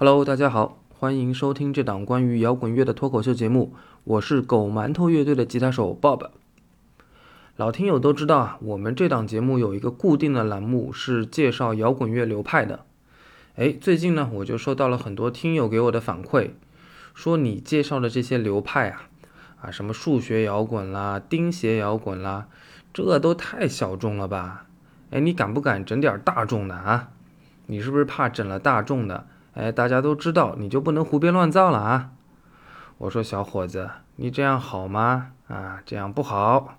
Hello，大家好，欢迎收听这档关于摇滚乐的脱口秀节目。我是狗馒头乐队的吉他手 Bob。老听友都知道啊，我们这档节目有一个固定的栏目是介绍摇滚乐流派的。哎，最近呢，我就收到了很多听友给我的反馈，说你介绍的这些流派啊，啊，什么数学摇滚啦、钉鞋摇滚啦，这都太小众了吧？哎，你敢不敢整点大众的啊？你是不是怕整了大众的？哎，大家都知道，你就不能胡编乱造了啊！我说小伙子，你这样好吗？啊，这样不好。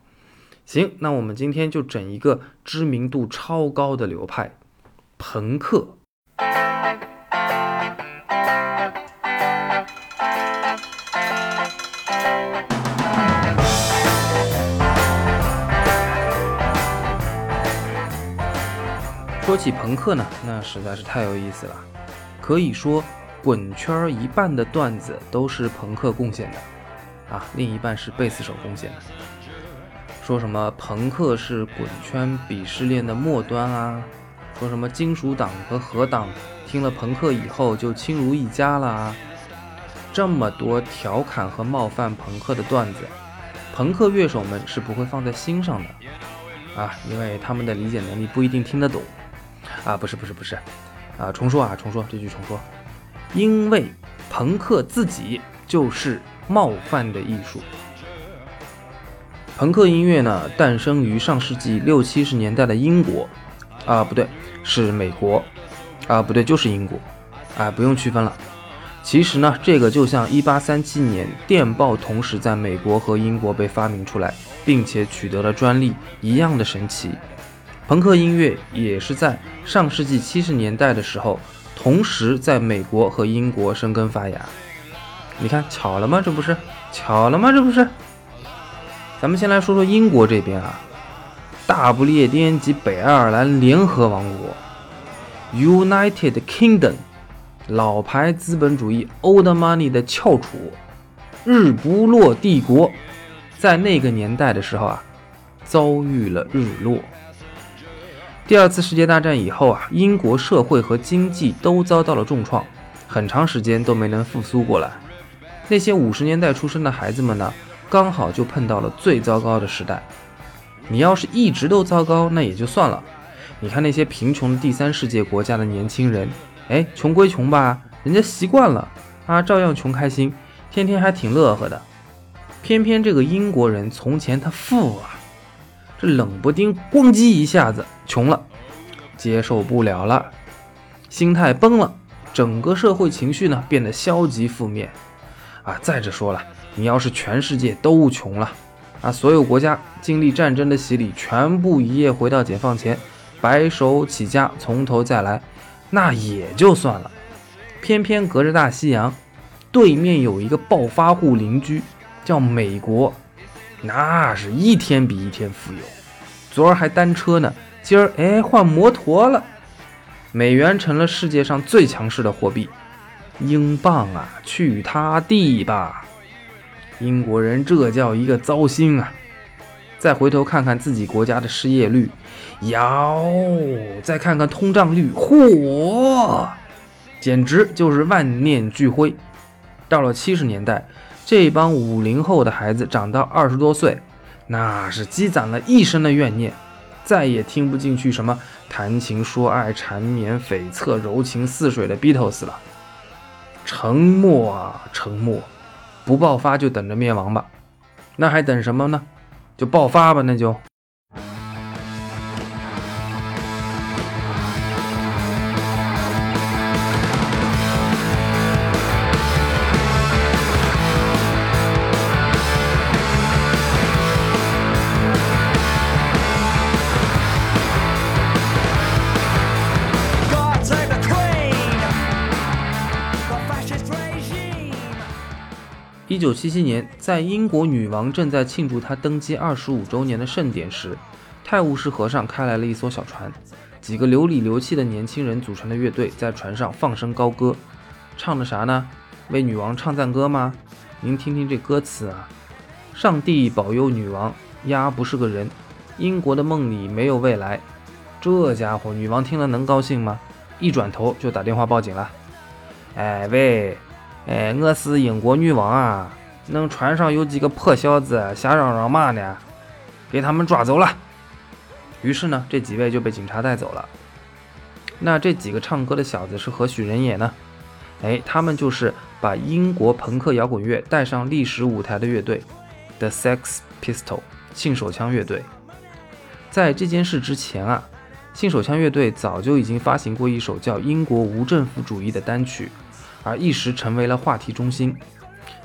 行，那我们今天就整一个知名度超高的流派——朋克。说起朋克呢，那实在是太有意思了。可以说，滚圈一半的段子都是朋克贡献的，啊，另一半是贝斯手贡献的。说什么朋克是滚圈鄙视链的末端啊？说什么金属党和核党听了朋克以后就亲如一家了啊？这么多调侃和冒犯朋克的段子，朋克乐手们是不会放在心上的，啊，因为他们的理解能力不一定听得懂。啊，不是，不是，不是。啊，重说啊，重说这句重说，因为朋克自己就是冒犯的艺术。朋克音乐呢，诞生于上世纪六七十年代的英国，啊，不对，是美国，啊，不对，就是英国，啊，不用区分了。其实呢，这个就像一八三七年电报同时在美国和英国被发明出来，并且取得了专利一样的神奇。朋克音乐也是在上世纪七十年代的时候，同时在美国和英国生根发芽。你看，巧了吗？这不是巧了吗？这不是。咱们先来说说英国这边啊，大不列颠及北爱尔兰联合王国 （United Kingdom），老牌资本主义 （Old Money） 的翘楚，日不落帝国，在那个年代的时候啊，遭遇了日落。第二次世界大战以后啊，英国社会和经济都遭到了重创，很长时间都没能复苏过来。那些五十年代出生的孩子们呢，刚好就碰到了最糟糕的时代。你要是一直都糟糕，那也就算了。你看那些贫穷的第三世界国家的年轻人，哎，穷归穷吧，人家习惯了啊，照样穷开心，天天还挺乐呵的。偏偏这个英国人从前他富啊。这冷不丁咣叽一下子穷了，接受不了了，心态崩了，整个社会情绪呢变得消极负面啊！再者说了，你要是全世界都穷了啊，所有国家经历战争的洗礼，全部一夜回到解放前，白手起家从头再来，那也就算了。偏偏隔着大西洋，对面有一个暴发户邻居，叫美国。那是一天比一天富有，昨儿还单车呢，今儿哎换摩托了。美元成了世界上最强势的货币，英镑啊去他地吧！英国人这叫一个糟心啊！再回头看看自己国家的失业率，哟，再看看通胀率，嚯，简直就是万念俱灰。到了七十年代。这帮五零后的孩子长到二十多岁，那是积攒了一生的怨念，再也听不进去什么谈情说爱、缠绵悱恻、柔情似水的 Beatles 了。沉默啊，沉默，不爆发就等着灭亡吧。那还等什么呢？就爆发吧，那就。一九七七年，在英国女王正在庆祝她登基二十五周年的盛典时，泰晤士河上开来了一艘小船，几个流里流气的年轻人组成的乐队在船上放声高歌，唱的啥呢？为女王唱赞歌吗？您听听这歌词啊：上帝保佑女王，丫不是个人，英国的梦里没有未来。这家伙，女王听了能高兴吗？一转头就打电话报警了。哎喂，哎，我是英国女王啊！那船上有几个破小子瞎嚷嚷嘛呢？给他们抓走了。于是呢，这几位就被警察带走了。那这几个唱歌的小子是何许人也呢？哎，他们就是把英国朋克摇滚乐带上历史舞台的乐队，The Sex p i s t o l 性手枪乐队。在这件事之前啊，性手枪乐队早就已经发行过一首叫《英国无政府主义》的单曲，而一时成为了话题中心。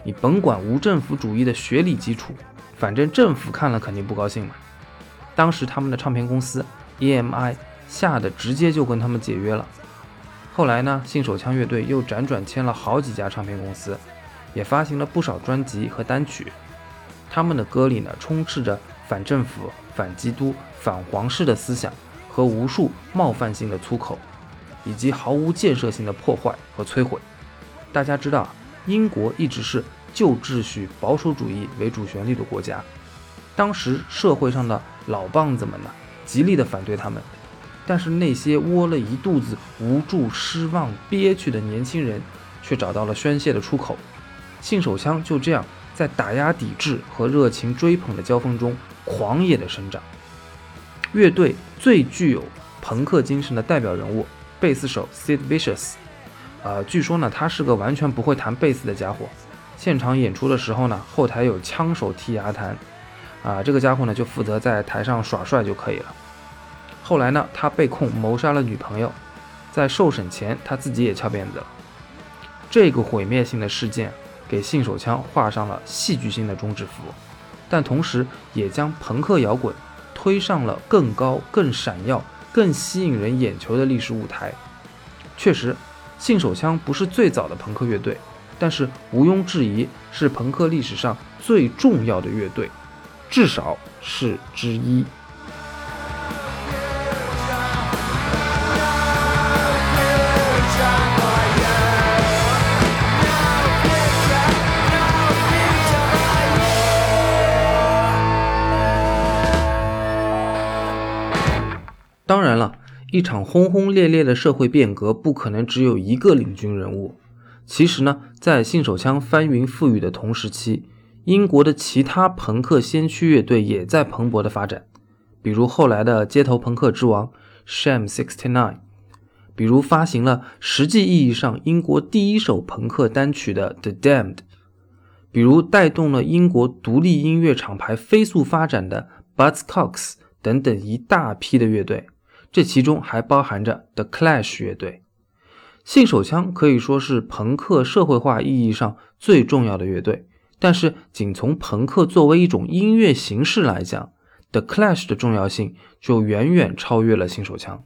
你甭管无政府主义的学理基础，反正政府看了肯定不高兴嘛。当时他们的唱片公司 EMI 吓得直接就跟他们解约了。后来呢，信手枪乐队又辗转签了好几家唱片公司，也发行了不少专辑和单曲。他们的歌里呢，充斥着反政府、反基督、反皇室的思想和无数冒犯性的粗口，以及毫无建设性的破坏和摧毁。大家知道，英国一直是旧秩序、保守主义为主旋律的国家。当时社会上的老棒子们呢，极力的反对他们，但是那些窝了一肚子无助、失望、憋屈的年轻人，却找到了宣泄的出口。性手枪就这样在打压抵制和热情追捧的交锋中狂野的生长。乐队最具有朋克精神的代表人物，贝斯手 Sid Vicious，呃，据说呢，他是个完全不会弹贝斯的家伙。现场演出的时候呢，后台有枪手替牙弹。啊，这个家伙呢，就负责在台上耍帅就可以了。后来呢，他被控谋杀了女朋友，在受审前，他自己也翘辫子了。这个毁灭性的事件给性手枪画上了戏剧性的终止符，但同时也将朋克摇滚推上了更高、更闪耀、更吸引人眼球的历史舞台。确实，信手枪不是最早的朋克乐队，但是毋庸置疑是朋克历史上最重要的乐队。至少是之一。一场轰轰烈烈的社会变革不可能只有一个领军人物。其实呢，在信手枪翻云覆雨的同时期。英国的其他朋克先驱乐队也在蓬勃的发展，比如后来的街头朋克之王 Sham Sixty Nine，比如发行了实际意义上英国第一首朋克单曲的 The Damned，比如带动了英国独立音乐厂牌飞速发展的 Buzzcocks 等等一大批的乐队，这其中还包含着 The Clash 乐队。信手枪可以说是朋克社会化意义上最重要的乐队。但是，仅从朋克作为一种音乐形式来讲，The Clash 的重要性就远远超越了新手枪。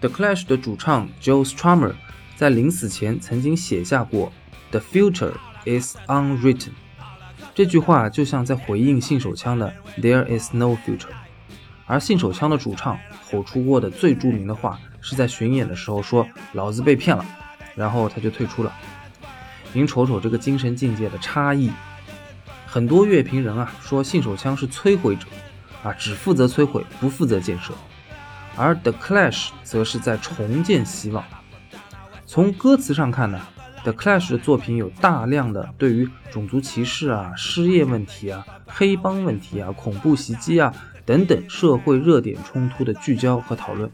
The Clash 的主唱 Joe Strummer 在临死前曾经写下过：“The future is unwritten。”这句话就像在回应信手枪的 "There is no future"，而信手枪的主唱吼出过的最著名的话是在巡演的时候说“老子被骗了”，然后他就退出了。您瞅瞅这个精神境界的差异。很多乐评人啊说信手枪是摧毁者，啊只负责摧毁不负责建设，而 The Clash 则是在重建希望。从歌词上看呢？The Clash 的作品有大量的对于种族歧视啊、失业问题啊、黑帮问题啊、恐怖袭击啊等等社会热点冲突的聚焦和讨论。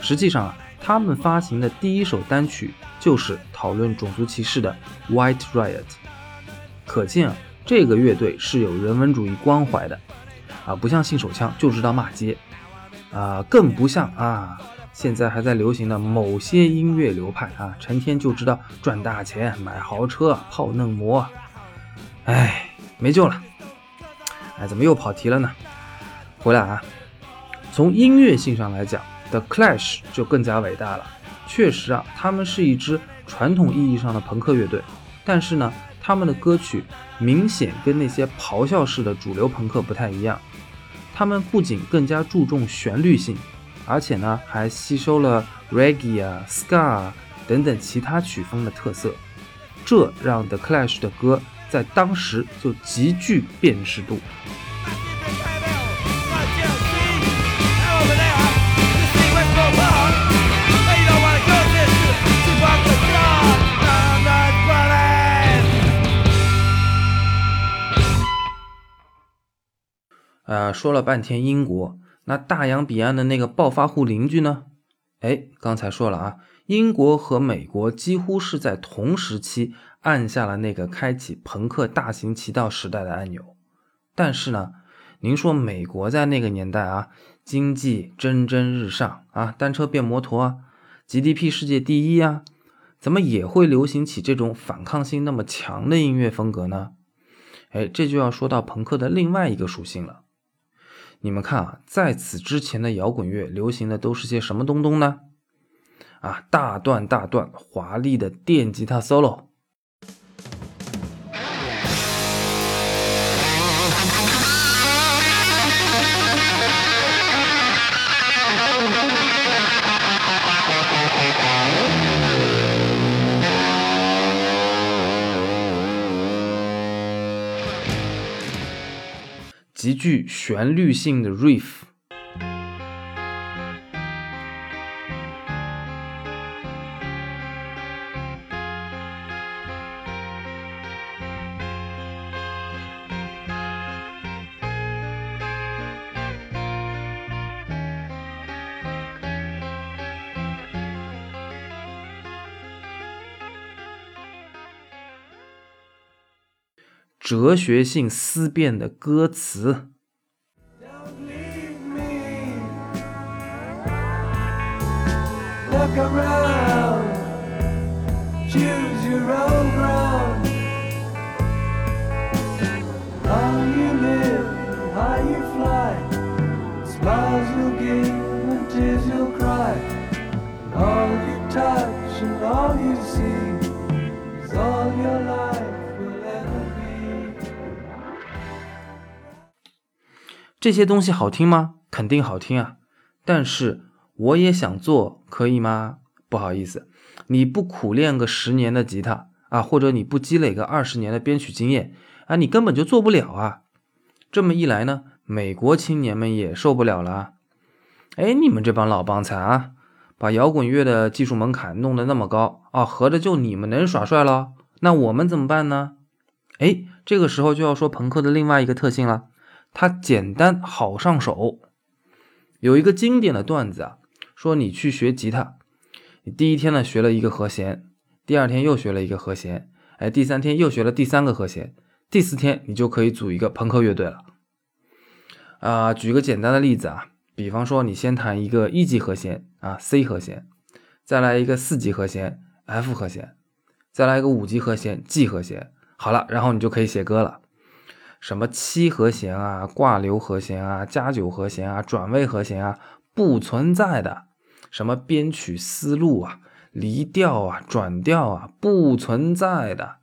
实际上啊，他们发行的第一首单曲就是讨论种族歧视的《White Riot》。可见啊，这个乐队是有人文主义关怀的啊，不像信手枪就知道骂街啊，更不像啊。现在还在流行的某些音乐流派啊，成天就知道赚大钱、买豪车、泡嫩模，哎，没救了！哎，怎么又跑题了呢？回来啊，从音乐性上来讲，The Clash 就更加伟大了。确实啊，他们是一支传统意义上的朋克乐队，但是呢，他们的歌曲明显跟那些咆哮式的主流朋克不太一样。他们不仅更加注重旋律性。而且呢，还吸收了 reggae 啊、ska、等等其他曲风的特色，这让 The Clash 的歌在当时就极具辨识度。呃，说了半天英国，那大洋彼岸的那个暴发户邻居呢？哎，刚才说了啊，英国和美国几乎是在同时期按下了那个开启朋克大行其道时代的按钮。但是呢，您说美国在那个年代啊，经济蒸蒸日上啊，单车变摩托啊，GDP 世界第一啊，怎么也会流行起这种反抗性那么强的音乐风格呢？哎，这就要说到朋克的另外一个属性了。你们看啊，在此之前的摇滚乐流行的都是些什么东东呢？啊，大段大段华丽的电吉他 solo。极具旋律性的 riff，哲学性思辨的歌词。这些东西好听吗？肯定好听啊！但是我也想做，可以吗？不好意思，你不苦练个十年的吉他啊，或者你不积累个二十年的编曲经验啊，你根本就做不了啊！这么一来呢，美国青年们也受不了了。哎，你们这帮老帮菜啊，把摇滚乐的技术门槛弄得那么高啊，合着就你们能耍帅了？那我们怎么办呢？哎，这个时候就要说朋克的另外一个特性了。它简单好上手，有一个经典的段子啊，说你去学吉他，你第一天呢学了一个和弦，第二天又学了一个和弦，哎，第三天又学了第三个和弦，第四天你就可以组一个朋克乐队了。啊，举个简单的例子啊，比方说你先弹一个一级和弦啊 C 和弦，再来一个四级和弦 F 和弦，再来一个五级和弦 G 和弦，好了，然后你就可以写歌了。什么七和弦啊，挂留和弦啊，加九和弦啊，转位和弦啊，不存在的。什么编曲思路啊，离调啊，转调啊，不存在的。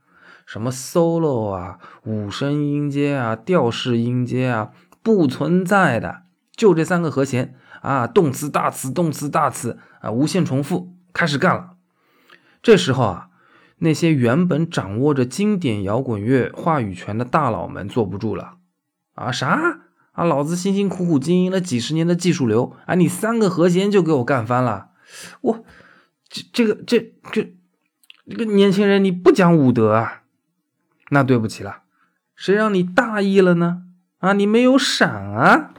什么 solo 啊，五声音阶啊，调式音阶啊，不存在的。就这三个和弦啊，动词大词动词大词啊，无限重复，开始干了。这时候啊。那些原本掌握着经典摇滚乐话语权的大佬们坐不住了啊！啥啊？老子辛辛苦苦经营了几十年的技术流啊！你三个和弦就给我干翻了！我这这个这这这个年轻人你不讲武德啊？那对不起了，谁让你大意了呢？啊，你没有闪啊！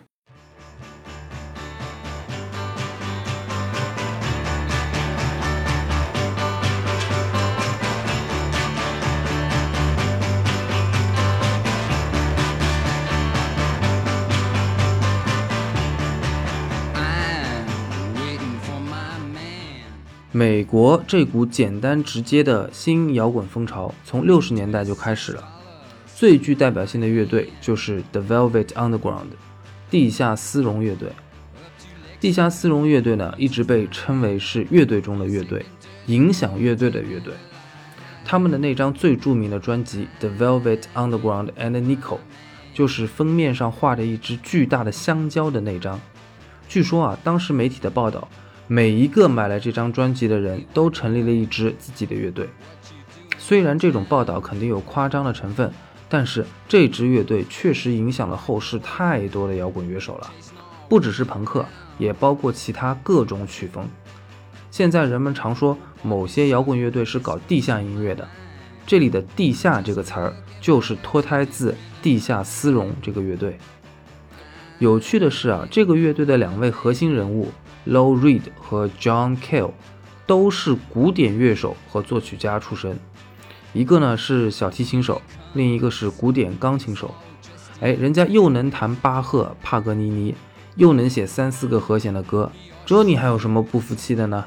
美国这股简单直接的新摇滚风潮从六十年代就开始了，最具代表性的乐队就是 The Velvet Underground，地下丝绒乐队。地下丝绒乐队呢，一直被称为是乐队中的乐队，影响乐队的乐队。他们的那张最著名的专辑《The Velvet Underground and Nico》，就是封面上画着一只巨大的香蕉的那张。据说啊，当时媒体的报道。每一个买来这张专辑的人都成立了一支自己的乐队。虽然这种报道肯定有夸张的成分，但是这支乐队确实影响了后世太多的摇滚乐手了，不只是朋克，也包括其他各种曲风。现在人们常说某些摇滚乐队是搞地下音乐的，这里的“地下”这个词儿就是脱胎自地下丝绒这个乐队。有趣的是啊，这个乐队的两位核心人物 Low Reed 和 John Cale 都是古典乐手和作曲家出身，一个呢是小提琴手，另一个是古典钢琴手。哎，人家又能弹巴赫、帕格尼尼，又能写三四个和弦的歌，这你还有什么不服气的呢？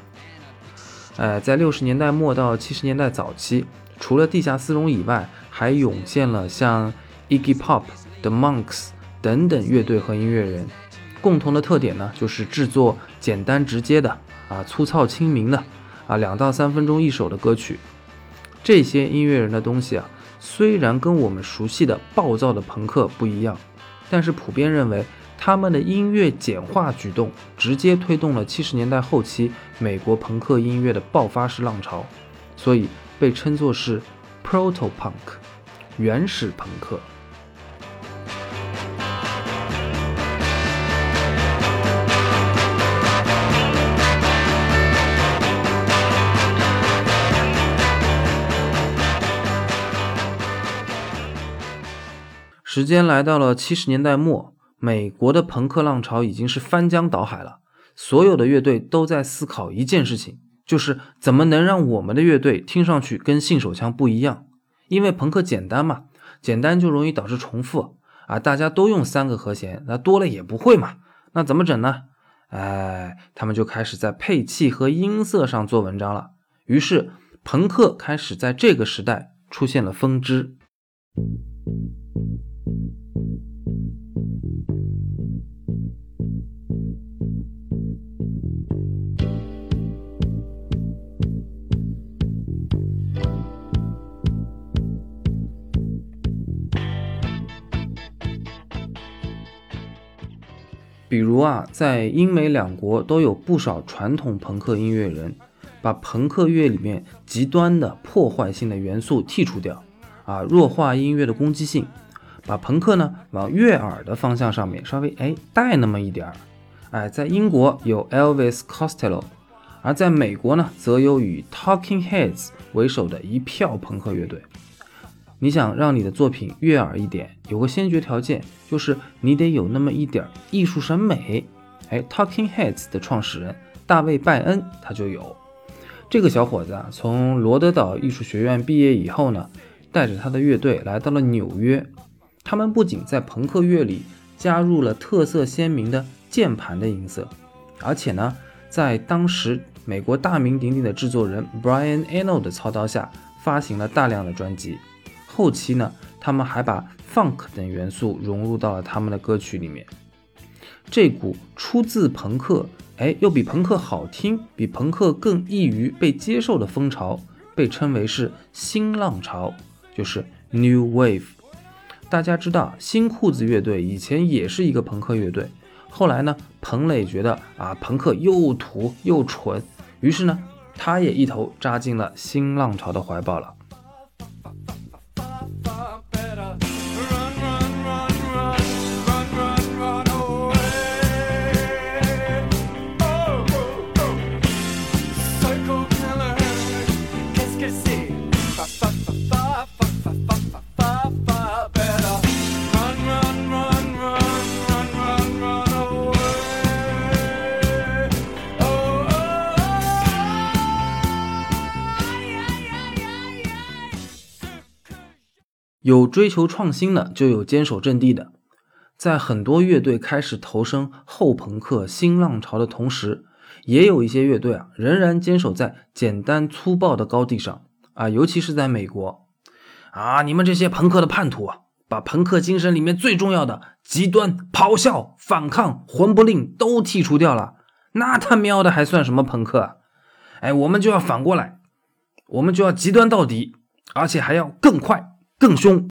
哎，在六十年代末到七十年代早期，除了地下丝绒以外，还涌现了像 Iggy Pop、The Monks。等等乐队和音乐人共同的特点呢，就是制作简单直接的啊，粗糙亲民的啊，两到三分钟一首的歌曲。这些音乐人的东西啊，虽然跟我们熟悉的暴躁的朋克不一样，但是普遍认为他们的音乐简化举动，直接推动了七十年代后期美国朋克音乐的爆发式浪潮，所以被称作是 proto punk，原始朋克。时间来到了七十年代末，美国的朋克浪潮已经是翻江倒海了。所有的乐队都在思考一件事情，就是怎么能让我们的乐队听上去跟信手枪不一样。因为朋克简单嘛，简单就容易导致重复啊，大家都用三个和弦，那多了也不会嘛。那怎么整呢？哎，他们就开始在配器和音色上做文章了。于是，朋克开始在这个时代出现了分支。比如啊，在英美两国都有不少传统朋克音乐人，把朋克乐里面极端的破坏性的元素剔除掉，啊，弱化音乐的攻击性，把朋克呢往悦耳的方向上面稍微哎带那么一点儿。哎，在英国有 Elvis Costello，而在美国呢，则有以 Talking Heads 为首的一票朋克乐队。你想让你的作品悦耳一点，有个先决条件，就是你得有那么一点艺术审美。哎，Talking Heads 的创始人大卫·拜恩他就有。这个小伙子啊，从罗德岛艺术学院毕业以后呢，带着他的乐队来到了纽约。他们不仅在朋克乐里加入了特色鲜明的键盘的音色，而且呢，在当时美国大名鼎鼎的制作人 Brian Eno 的操刀下，发行了大量的专辑。后期呢，他们还把 funk 等元素融入到了他们的歌曲里面。这股出自朋克，哎，又比朋克好听，比朋克更易于被接受的风潮，被称为是新浪潮，就是 New Wave。大家知道，新裤子乐队以前也是一个朋克乐队，后来呢，彭磊觉得啊，朋克又土又蠢，于是呢，他也一头扎进了新浪潮的怀抱了。有追求创新的，就有坚守阵地的。在很多乐队开始投身后朋克新浪潮的同时，也有一些乐队啊，仍然坚守在简单粗暴的高地上啊，尤其是在美国啊，你们这些朋克的叛徒啊，把朋克精神里面最重要的极端、咆哮、反抗、魂不吝都剔除掉了，那他喵的还算什么朋克？啊？哎，我们就要反过来，我们就要极端到底，而且还要更快。更凶。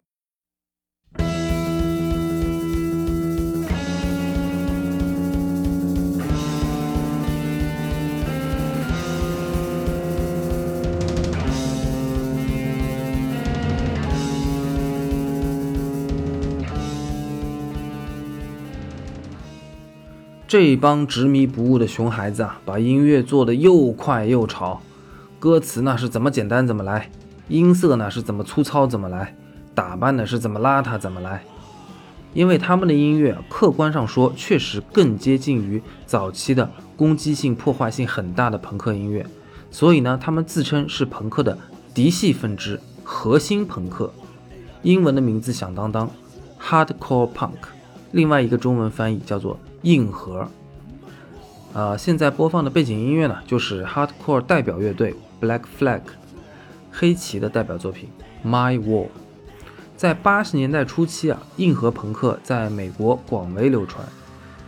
这帮执迷不悟的熊孩子啊把音乐做得又快又潮。歌词呢是怎么简单怎么来音色呢是怎么粗糙怎么来。打扮的是怎么邋遢怎么来。因为他们的音乐客观上说确实更接近于早期的攻击性、破坏性很大的朋克音乐，所以呢，他们自称是朋克的嫡系分支、核心朋克。英文的名字响当当，Hardcore Punk，另外一个中文翻译叫做。硬核，啊，现在播放的背景音乐呢，就是 Hardcore 代表乐队 Black Flag 黑旗的代表作品《My Wall》。在八十年代初期啊，硬核朋克在美国广为流传。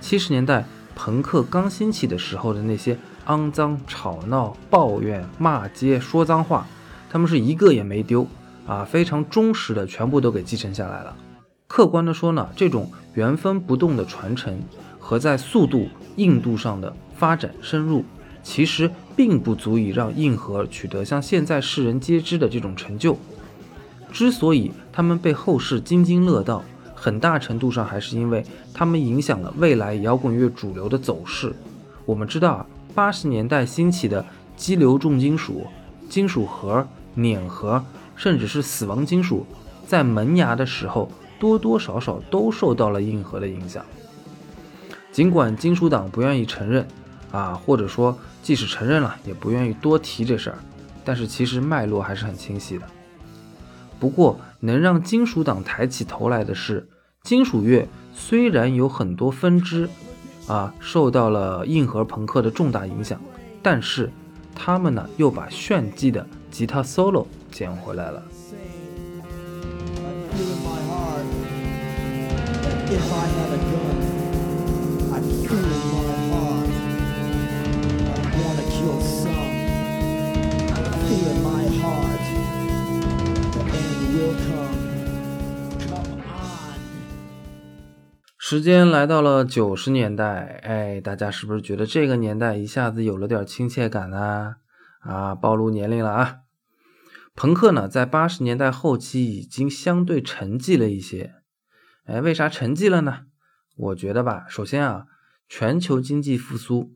七十年代朋克刚兴起的时候的那些肮脏、吵闹、抱怨、骂街、说脏话，他们是一个也没丢啊，非常忠实的全部都给继承下来了。客观的说呢，这种原封不动的传承。和在速度、硬度上的发展深入，其实并不足以让硬核取得像现在世人皆知的这种成就。之所以他们被后世津津乐道，很大程度上还是因为他们影响了未来摇滚乐主流的走势。我们知道啊，八十年代兴起的激流重金属、金属核、碾核，甚至是死亡金属，在萌芽的时候多多少少都受到了硬核的影响。尽管金属党不愿意承认，啊，或者说即使承认了，也不愿意多提这事儿，但是其实脉络还是很清晰的。不过，能让金属党抬起头来的是，金属乐虽然有很多分支，啊，受到了硬核朋克的重大影响，但是他们呢又把炫技的吉他 solo 捡回来了。时间来到了九十年代，哎，大家是不是觉得这个年代一下子有了点亲切感呢？啊，暴露年龄了啊！朋克呢，在八十年代后期已经相对沉寂了一些。哎，为啥沉寂了呢？我觉得吧，首先啊，全球经济复苏，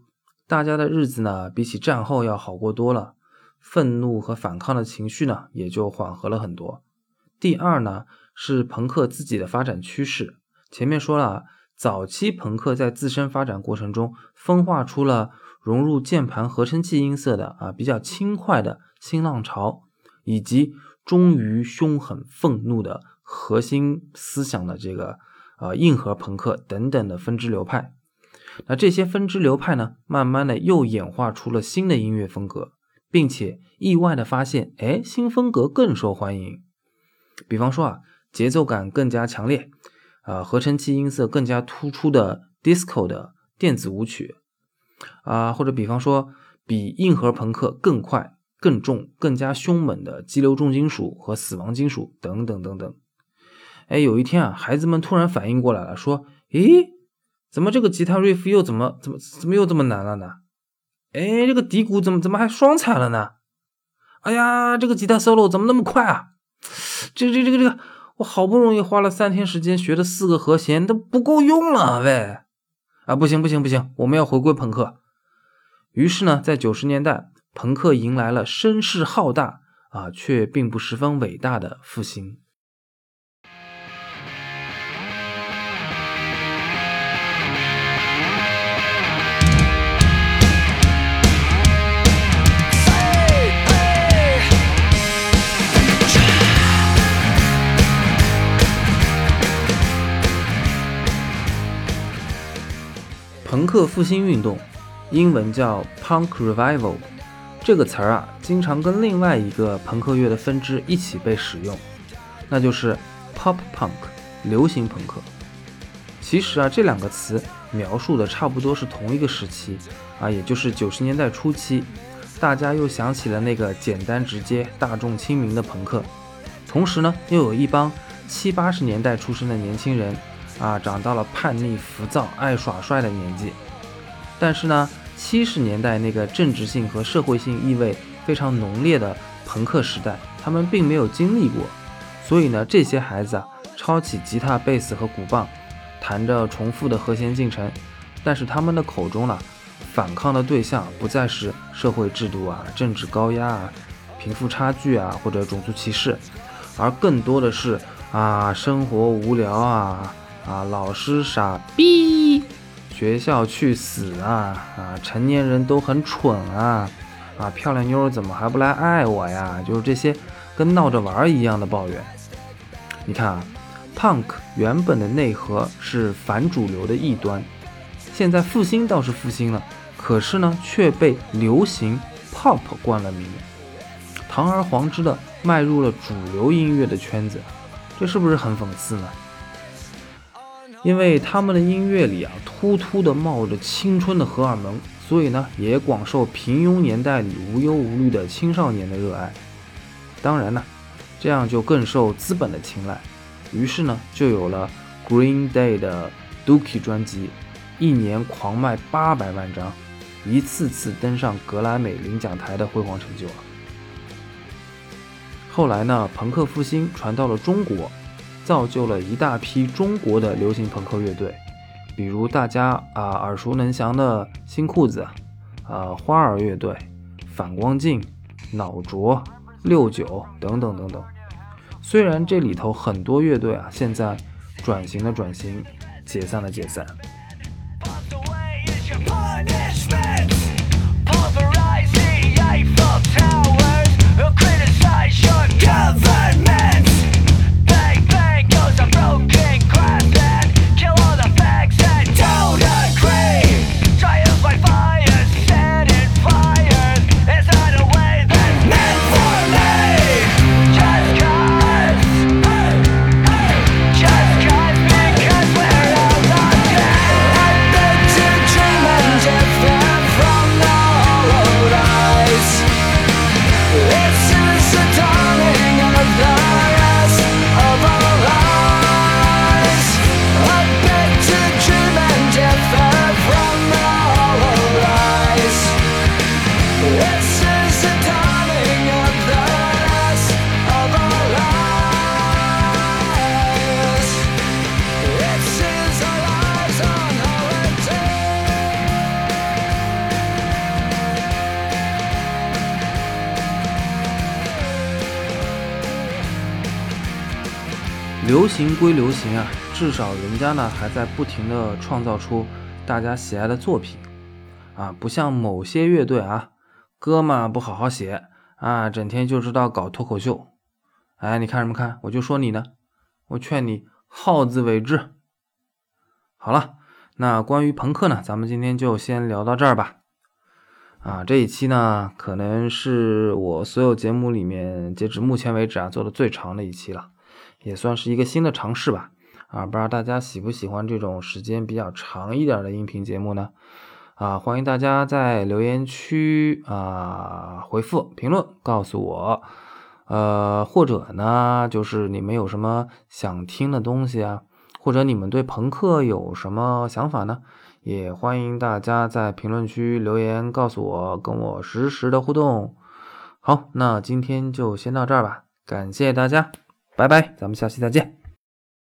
大家的日子呢，比起战后要好过多了，愤怒和反抗的情绪呢，也就缓和了很多。第二呢，是朋克自己的发展趋势。前面说了，早期朋克在自身发展过程中分化出了融入键盘合成器音色的啊比较轻快的新浪潮，以及忠于凶狠愤怒的核心思想的这个呃硬核朋克等等的分支流派。那这些分支流派呢，慢慢的又演化出了新的音乐风格，并且意外的发现，哎，新风格更受欢迎。比方说啊，节奏感更加强烈。啊，合成器音色更加突出的 disco 的电子舞曲，啊，或者比方说比硬核朋克更快、更重、更加凶猛的激流重金属和死亡金属等等等等。哎，有一天啊，孩子们突然反应过来了，说：“咦，怎么这个吉他 riff 又怎么怎么怎么又这么难了呢？哎，这个底鼓怎么怎么还双踩了呢？哎呀，这个吉他 solo 怎么那么快啊？这这这个这个。”我好不容易花了三天时间学的四个和弦都不够用了喂！啊，不行不行不行，我们要回归朋克。于是呢，在九十年代，朋克迎来了声势浩大啊，却并不十分伟大的复兴。朋克复兴运动，英文叫 Punk Revival，这个词儿啊，经常跟另外一个朋克乐的分支一起被使用，那就是 Pop Punk，流行朋克。其实啊，这两个词描述的差不多是同一个时期啊，也就是九十年代初期，大家又想起了那个简单直接、大众亲民的朋克，同时呢，又有一帮七八十年代出生的年轻人。啊，长到了叛逆、浮躁、爱耍帅的年纪，但是呢，七十年代那个政治性和社会性意味非常浓烈的朋克时代，他们并没有经历过，所以呢，这些孩子啊，抄起吉他、贝斯和鼓棒，弹着重复的和弦进程，但是他们的口中呢，反抗的对象不再是社会制度啊、政治高压啊、贫富差距啊或者种族歧视，而更多的是啊生活无聊啊啊老师傻逼，学校去死啊啊成年人都很蠢啊啊漂亮妞怎么还不来爱我呀？就是这些跟闹着玩一样的抱怨。你看啊，punk 原本的内核是反主流的异端。现在复兴倒是复兴了，可是呢，却被流行 pop 冠了名，堂而皇之的迈入了主流音乐的圈子，这是不是很讽刺呢？因为他们的音乐里啊，突突的冒着青春的荷尔蒙，所以呢，也广受平庸年代里无忧无虑的青少年的热爱。当然呢，这样就更受资本的青睐，于是呢，就有了 Green Day 的 Dookie 专辑。一年狂卖八百万张，一次次登上格莱美领奖台的辉煌成就了。后来呢，朋克复兴传到了中国，造就了一大批中国的流行朋克乐队，比如大家啊耳熟能详的新裤子，啊花儿乐队、反光镜、脑浊、六九等等等等。虽然这里头很多乐队啊，现在转型的转型，解散的解散。行归流行啊，至少人家呢还在不停的创造出大家喜爱的作品啊，不像某些乐队啊，歌嘛不好好写啊，整天就知道搞脱口秀。哎，你看什么看？我就说你呢，我劝你好自为之。好了，那关于朋克呢，咱们今天就先聊到这儿吧。啊，这一期呢，可能是我所有节目里面截止目前为止啊做的最长的一期了。也算是一个新的尝试吧，啊，不知道大家喜不喜欢这种时间比较长一点的音频节目呢？啊，欢迎大家在留言区啊回复评论告诉我，呃，或者呢，就是你们有什么想听的东西啊，或者你们对朋克有什么想法呢？也欢迎大家在评论区留言告诉我，跟我实时的互动。好，那今天就先到这儿吧，感谢大家。拜拜，咱们下期再见。